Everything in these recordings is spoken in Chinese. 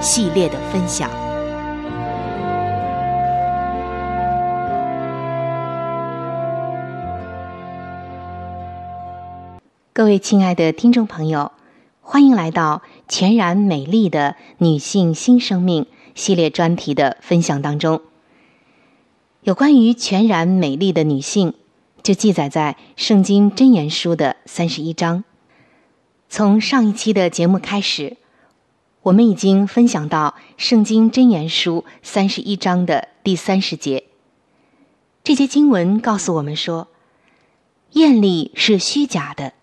系列的分享。各位亲爱的听众朋友，欢迎来到全然美丽的女性新生命系列专题的分享当中。有关于全然美丽的女性，就记载在《圣经真言书》的三十一章。从上一期的节目开始。我们已经分享到《圣经真言书》三十一章的第三十节。这节经文告诉我们说：“艳丽是虚假的，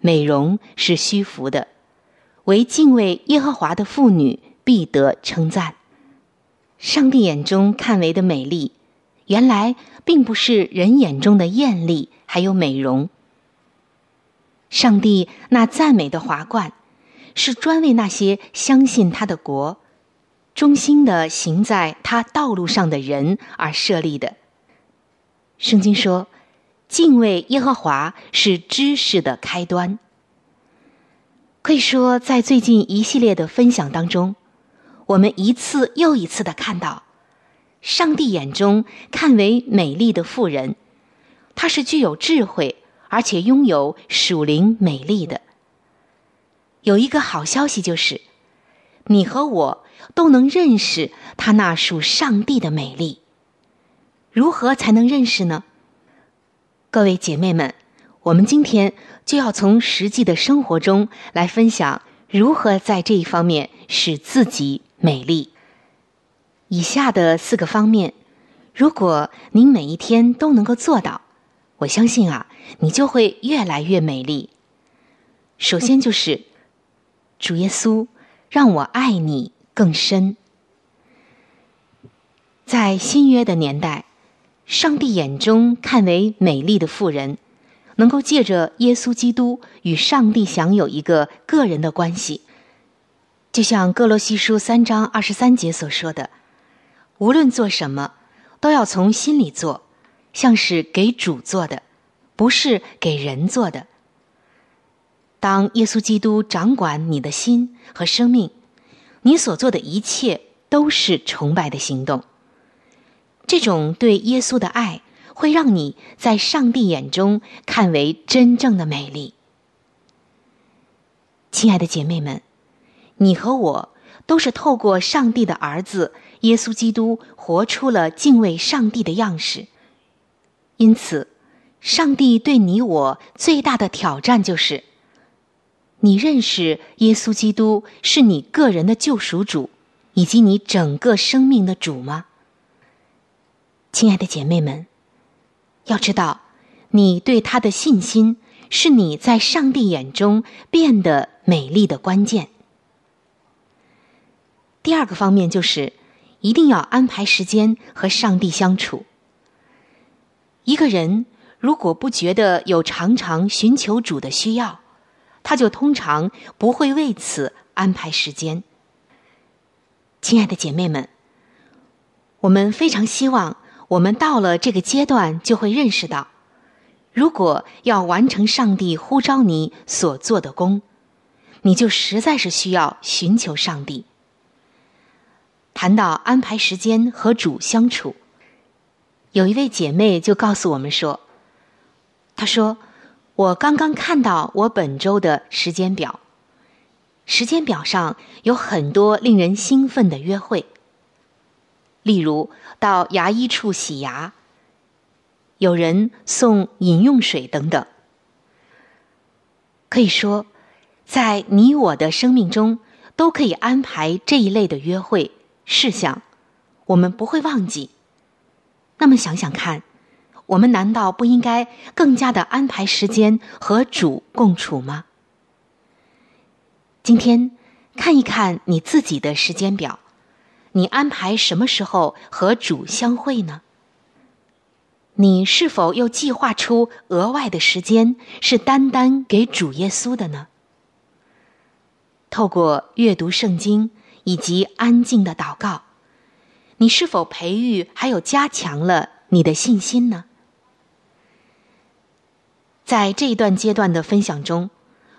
美容是虚浮的，唯敬畏耶和华的妇女必得称赞。”上帝眼中看为的美丽，原来并不是人眼中的艳丽，还有美容。上帝那赞美的华冠。是专为那些相信他的国、忠心的行在他道路上的人而设立的。圣经说：“敬畏耶和华是知识的开端。”可以说，在最近一系列的分享当中，我们一次又一次的看到，上帝眼中看为美丽的妇人，她是具有智慧，而且拥有属灵美丽的。有一个好消息就是，你和我都能认识他那属上帝的美丽。如何才能认识呢？各位姐妹们，我们今天就要从实际的生活中来分享如何在这一方面使自己美丽。以下的四个方面，如果您每一天都能够做到，我相信啊，你就会越来越美丽。首先就是。主耶稣，让我爱你更深。在新约的年代，上帝眼中看为美丽的妇人，能够借着耶稣基督与上帝享有一个个人的关系。就像哥罗西书三章二十三节所说的：“无论做什么，都要从心里做，像是给主做的，不是给人做的。”当耶稣基督掌管你的心和生命，你所做的一切都是崇拜的行动。这种对耶稣的爱，会让你在上帝眼中看为真正的美丽。亲爱的姐妹们，你和我都是透过上帝的儿子耶稣基督，活出了敬畏上帝的样式。因此，上帝对你我最大的挑战就是：你认识耶稣基督是你个人的救赎主，以及你整个生命的主吗？亲爱的姐妹们，要知道，你对他的信心是你在上帝眼中变得美丽的关键。第二个方面就是，一定要安排时间和上帝相处。一个人如果不觉得有常常寻求主的需要，他就通常不会为此安排时间。亲爱的姐妹们，我们非常希望。我们到了这个阶段，就会认识到，如果要完成上帝呼召你所做的功，你就实在是需要寻求上帝。谈到安排时间和主相处，有一位姐妹就告诉我们说：“她说，我刚刚看到我本周的时间表，时间表上有很多令人兴奋的约会。”例如，到牙医处洗牙，有人送饮用水等等。可以说，在你我的生命中，都可以安排这一类的约会事项，我们不会忘记。那么想想看，我们难道不应该更加的安排时间和主共处吗？今天看一看你自己的时间表。你安排什么时候和主相会呢？你是否又计划出额外的时间，是单单给主耶稣的呢？透过阅读圣经以及安静的祷告，你是否培育还有加强了你的信心呢？在这一段阶段的分享中，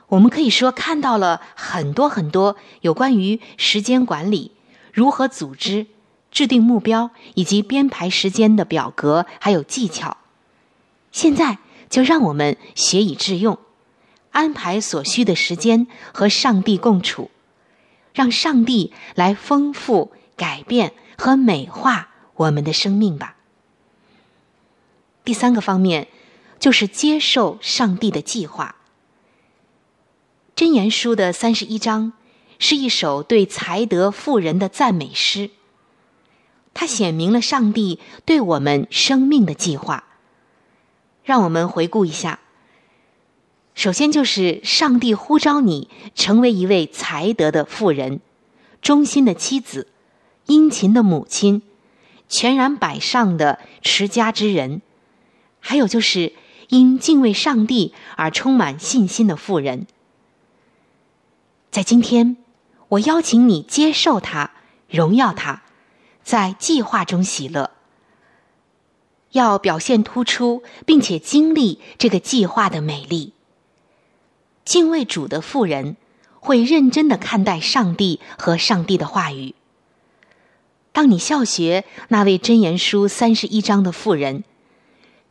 我们可以说看到了很多很多有关于时间管理。如何组织、制定目标以及编排时间的表格，还有技巧。现在就让我们学以致用，安排所需的时间和上帝共处，让上帝来丰富、改变和美化我们的生命吧。第三个方面就是接受上帝的计划。箴言书的三十一章。是一首对才德富人的赞美诗。它显明了上帝对我们生命的计划。让我们回顾一下。首先就是上帝呼召你成为一位才德的富人，忠心的妻子，殷勤的母亲，全然摆上的持家之人，还有就是因敬畏上帝而充满信心的富人。在今天。我邀请你接受它，荣耀它，在计划中喜乐。要表现突出，并且经历这个计划的美丽。敬畏主的妇人会认真的看待上帝和上帝的话语。当你效学那位箴言书三十一章的妇人，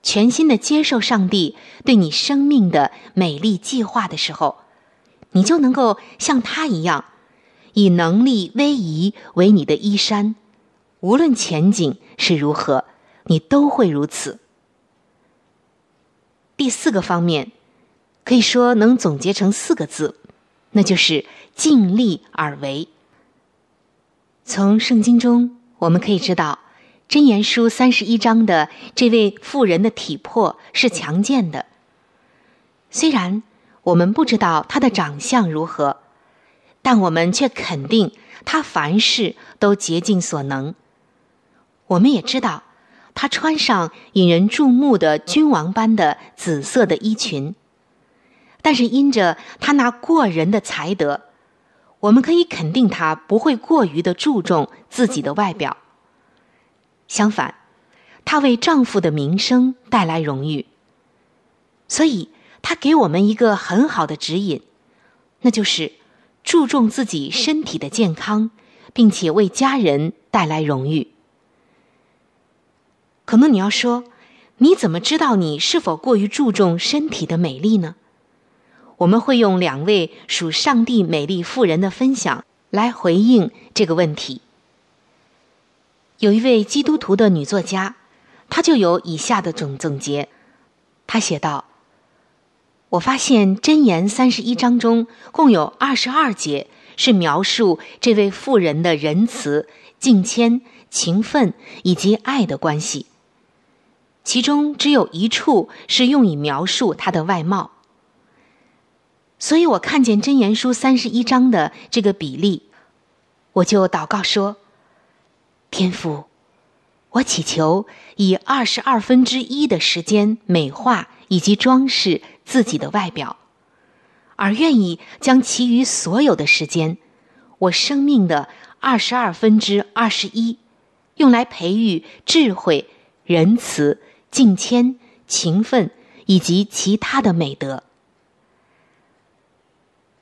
全心的接受上帝对你生命的美丽计划的时候，你就能够像他一样。以能力威仪为你的衣衫，无论前景是如何，你都会如此。第四个方面，可以说能总结成四个字，那就是尽力而为。从圣经中我们可以知道，《箴言书》三十一章的这位妇人的体魄是强健的，虽然我们不知道她的长相如何。但我们却肯定，他凡事都竭尽所能。我们也知道，他穿上引人注目的君王般的紫色的衣裙。但是因着他那过人的才德，我们可以肯定他不会过于的注重自己的外表。相反，她为丈夫的名声带来荣誉。所以，她给我们一个很好的指引。那就是注重自己身体的健康，并且为家人带来荣誉。可能你要说，你怎么知道你是否过于注重身体的美丽呢？我们会用两位属上帝美丽妇人的分享来回应这个问题。有一位基督徒的女作家，她就有以下的总总结。她写道：“我发现箴言三十一章中共有二十二节是描述这位妇人的仁慈、敬谦、勤奋以及爱的关系。”其中只有一处是用以描述他的外貌，所以我看见真言书三十一章的这个比例，我就祷告说：“天父，我祈求以二十二分之一的时间美化以及装饰自己的外表，而愿意将其余所有的时间，我生命的二十二分之二十一，用来培育智慧、仁慈。”敬谦、勤奋以及其他的美德。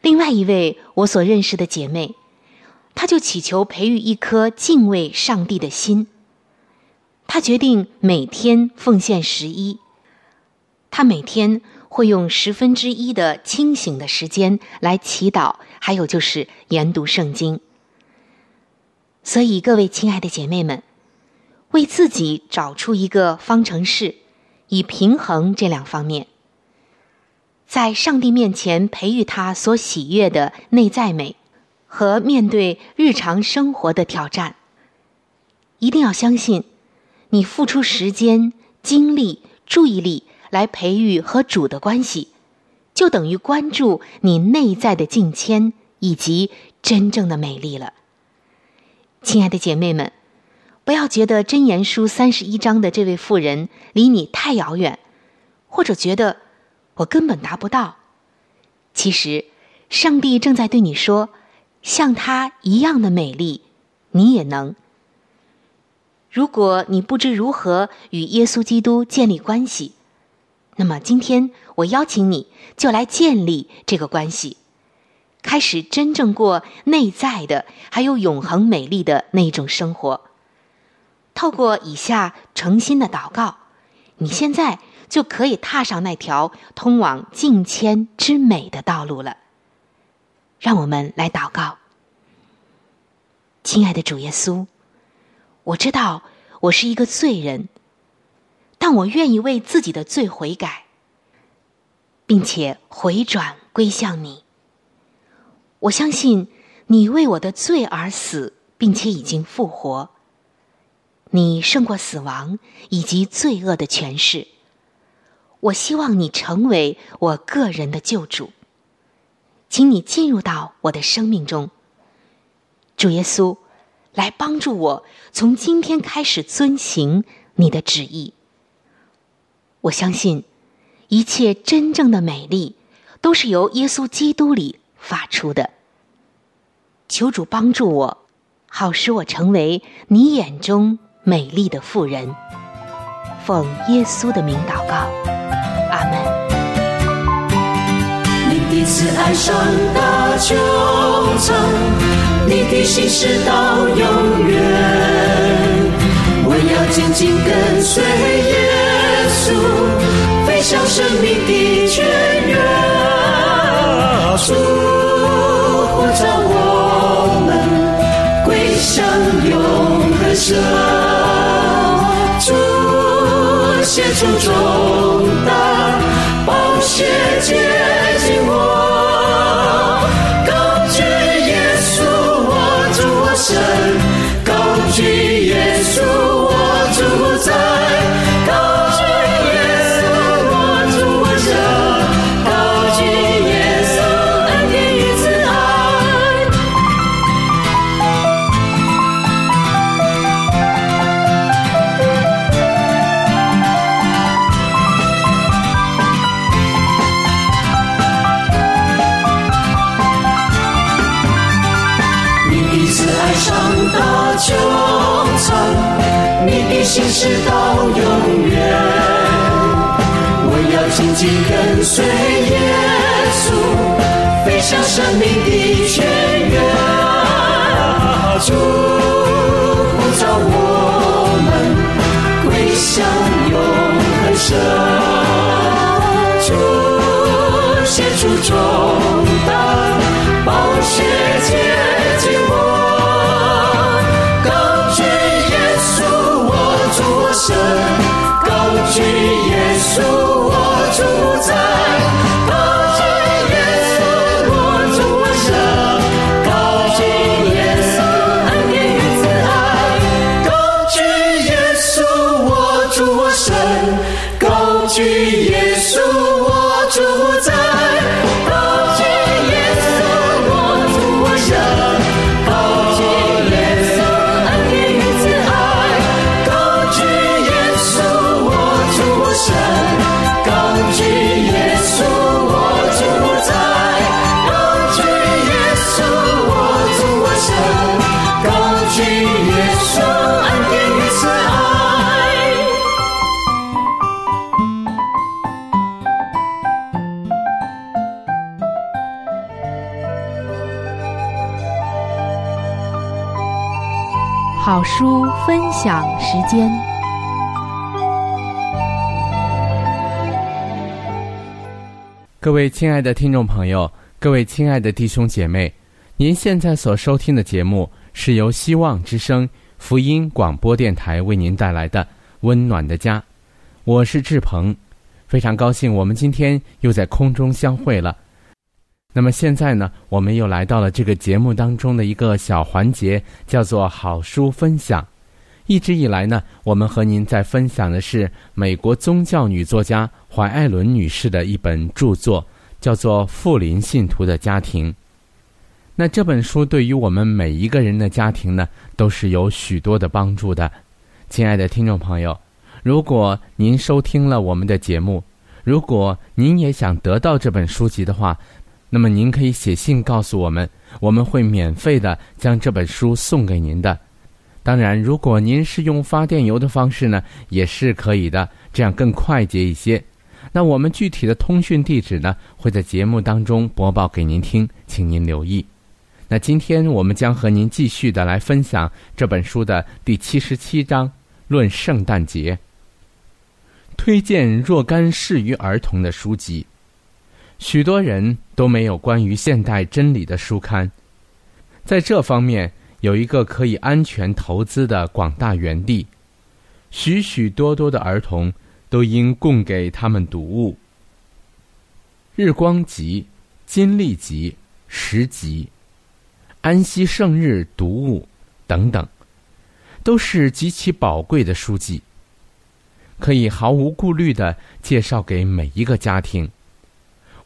另外一位我所认识的姐妹，他就祈求培育一颗敬畏上帝的心。他决定每天奉献十一，他每天会用十分之一的清醒的时间来祈祷，还有就是研读圣经。所以，各位亲爱的姐妹们。为自己找出一个方程式，以平衡这两方面，在上帝面前培育他所喜悦的内在美，和面对日常生活的挑战。一定要相信，你付出时间、精力、注意力来培育和主的关系，就等于关注你内在的敬谦以及真正的美丽了。亲爱的姐妹们。不要觉得真言书三十一章的这位妇人离你太遥远，或者觉得我根本达不到。其实，上帝正在对你说，像她一样的美丽，你也能。如果你不知如何与耶稣基督建立关系，那么今天我邀请你就来建立这个关系，开始真正过内在的还有永恒美丽的那一种生活。透过以下诚心的祷告，你现在就可以踏上那条通往敬谦之美的道路了。让我们来祷告，亲爱的主耶稣，我知道我是一个罪人，但我愿意为自己的罪悔改，并且回转归向你。我相信你为我的罪而死，并且已经复活。你胜过死亡以及罪恶的权势。我希望你成为我个人的救主，请你进入到我的生命中，主耶稣，来帮助我从今天开始遵行你的旨意。我相信，一切真正的美丽都是由耶稣基督里发出的。求主帮助我，好使我成为你眼中。美丽的妇人，奉耶稣的名祷告，阿门。你的慈爱上大穹苍，你的心事到永远。我要紧紧跟随耶稣，飞向生命的泉源。主呼召我们归向永恒生。写出重担，宝血接谁书分享时间。各位亲爱的听众朋友，各位亲爱的弟兄姐妹，您现在所收听的节目是由希望之声福音广播电台为您带来的《温暖的家》，我是志鹏，非常高兴我们今天又在空中相会了。那么现在呢，我们又来到了这个节目当中的一个小环节，叫做好书分享。一直以来呢，我们和您在分享的是美国宗教女作家怀艾伦女士的一本著作，叫做《富林信徒的家庭》。那这本书对于我们每一个人的家庭呢，都是有许多的帮助的。亲爱的听众朋友，如果您收听了我们的节目，如果您也想得到这本书籍的话，那么您可以写信告诉我们，我们会免费的将这本书送给您的。当然，如果您是用发电邮的方式呢，也是可以的，这样更快捷一些。那我们具体的通讯地址呢，会在节目当中播报给您听，请您留意。那今天我们将和您继续的来分享这本书的第七十七章《论圣诞节》，推荐若干适于儿童的书籍。许多人都没有关于现代真理的书刊，在这方面有一个可以安全投资的广大园地，许许多多的儿童都应供给他们读物。日光集、金历集、时集、安息圣日读物等等，都是极其宝贵的书籍，可以毫无顾虑的介绍给每一个家庭。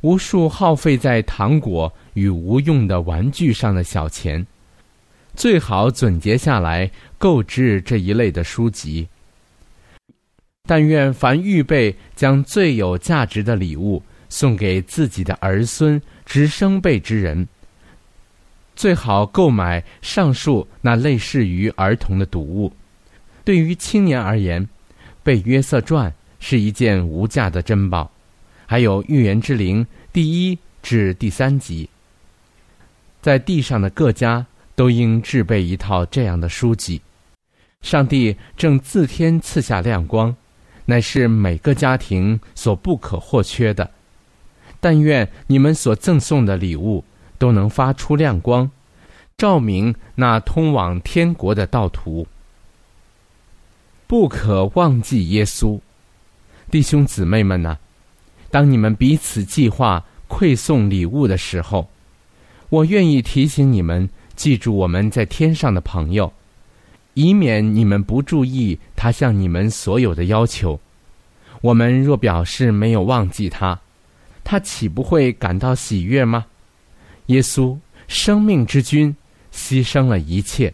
无数耗费在糖果与无用的玩具上的小钱，最好总结下来购置这一类的书籍。但愿凡预备将最有价值的礼物送给自己的儿孙、直生辈之人，最好购买上述那类似于儿童的读物。对于青年而言，《被约瑟传》是一件无价的珍宝。还有《预言之灵》第一至第三集，在地上的各家都应制备一套这样的书籍。上帝正自天赐下亮光，乃是每个家庭所不可或缺的。但愿你们所赠送的礼物都能发出亮光，照明那通往天国的道途。不可忘记耶稣，弟兄姊妹们呢、当你们彼此计划馈送礼物的时候，我愿意提醒你们记住我们在天上的朋友，以免你们不注意他向你们所有的要求。我们若表示没有忘记他，他岂不会感到喜悦吗？耶稣，生命之君，牺牲了一切，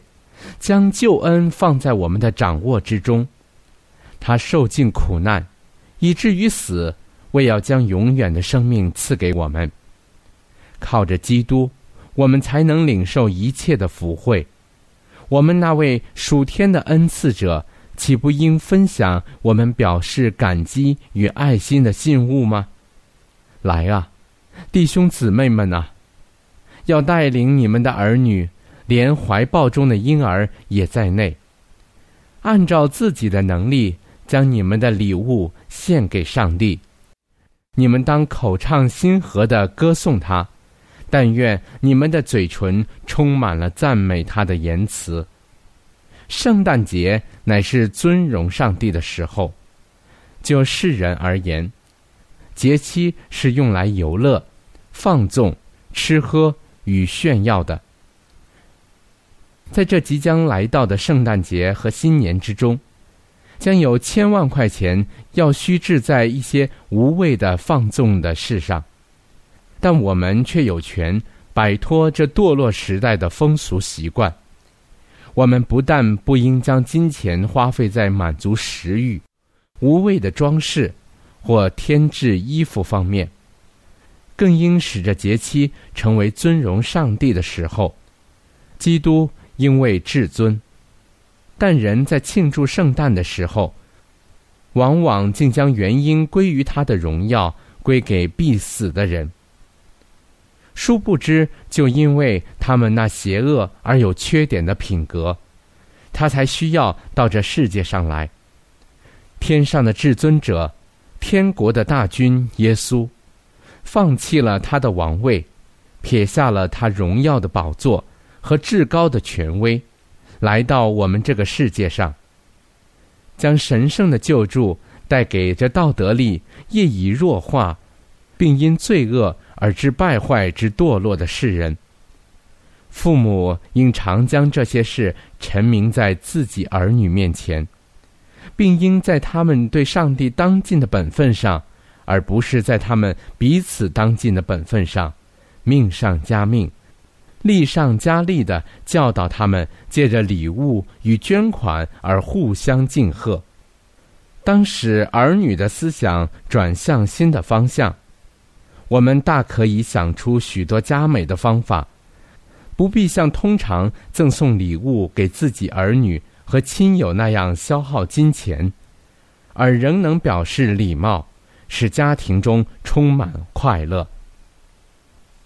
将救恩放在我们的掌握之中。他受尽苦难，以至于死。为要将永远的生命赐给我们，靠着基督，我们才能领受一切的福惠。我们那位属天的恩赐者，岂不应分享我们表示感激与爱心的信物吗？来啊，弟兄姊妹们啊，要带领你们的儿女，连怀抱中的婴儿也在内，按照自己的能力，将你们的礼物献给上帝。你们当口唱心和的歌颂他，但愿你们的嘴唇充满了赞美他的言辞。圣诞节乃是尊荣上帝的时候，就世人而言，节期是用来游乐、放纵、吃喝与炫耀的。在这即将来到的圣诞节和新年之中。将有千万块钱要虚掷在一些无谓的放纵的事上，但我们却有权摆脱这堕落时代的风俗习惯。我们不但不应将金钱花费在满足食欲、无谓的装饰或添置衣服方面，更应使这节期成为尊荣上帝的时候。基督因为至尊。但人在庆祝圣诞的时候，往往竟将原因归于他的荣耀归给必死的人。殊不知，就因为他们那邪恶而有缺点的品格，他才需要到这世界上来。天上的至尊者，天国的大君耶稣，放弃了他的王位，撇下了他荣耀的宝座和至高的权威。来到我们这个世界上，将神圣的救助带给这道德力业已弱化，并因罪恶而致败坏之堕落的世人。父母应常将这些事陈明在自己儿女面前，并应在他们对上帝当尽的本分上，而不是在他们彼此当尽的本分上，命上加命。力上加力的教导他们，借着礼物与捐款而互相敬贺。当使儿女的思想转向新的方向，我们大可以想出许多佳美的方法，不必像通常赠送礼物给自己儿女和亲友那样消耗金钱，而仍能表示礼貌，使家庭中充满快乐。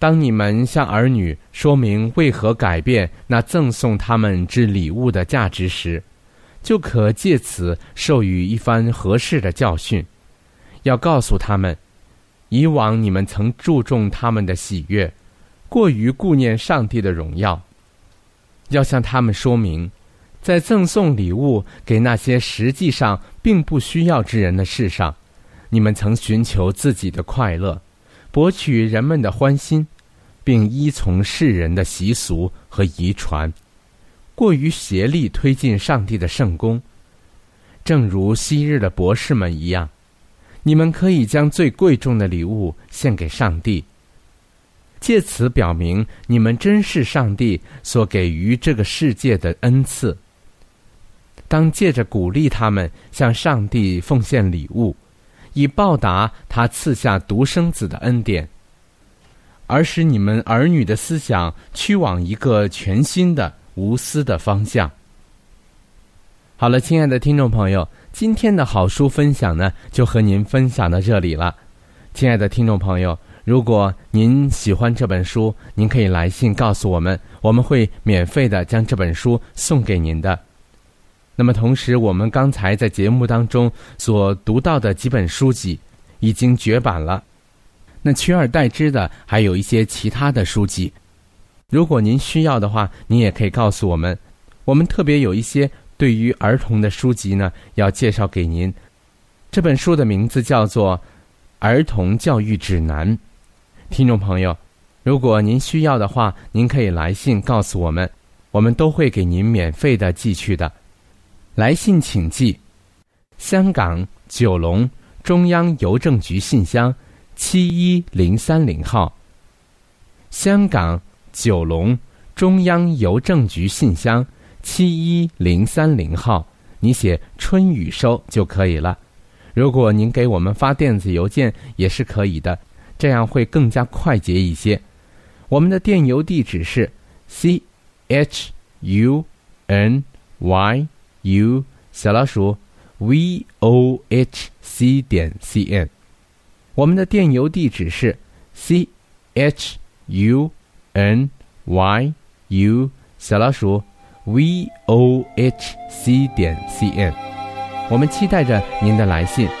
当你们向儿女说明为何改变那赠送他们之礼物的价值时，就可借此授予一番合适的教训。要告诉他们，以往你们曾注重他们的喜悦，过于顾念上帝的荣耀。要向他们说明，在赠送礼物给那些实际上并不需要之人的事上，你们曾寻求自己的快乐。博取人们的欢心，并依从世人的习俗和遗传，过于协力推进上帝的圣功。正如昔日的博士们一样，你们可以将最贵重的礼物献给上帝，借此表明你们珍视上帝所给予这个世界的恩赐。当借着鼓励他们向上帝奉献礼物。以报答他赐下独生子的恩典，而使你们儿女的思想趋往一个全新的无私的方向。好了，亲爱的听众朋友，今天的好书分享呢，就和您分享到这里了。亲爱的听众朋友，如果您喜欢这本书，您可以来信告诉我们，我们会免费的将这本书送给您的。那么，同时，我们刚才在节目当中所读到的几本书籍已经绝版了。那取而代之的还有一些其他的书籍。如果您需要的话，您也可以告诉我们。我们特别有一些对于儿童的书籍呢，要介绍给您。这本书的名字叫做《儿童教育指南》。听众朋友，如果您需要的话，您可以来信告诉我们，我们都会给您免费的寄去的。来信请寄：香港九龙中央邮政局信箱七一零三零号。香港九龙中央邮政局信箱七一零三零号，你写“春雨收”就可以了。如果您给我们发电子邮件也是可以的，这样会更加快捷一些。我们的电邮地址是 c h u n y。U 小老鼠 v o h c 点 c n，我们的电邮地址是 c h u n y u 小老鼠 v o h c 点 c n，我们期待着您的来信。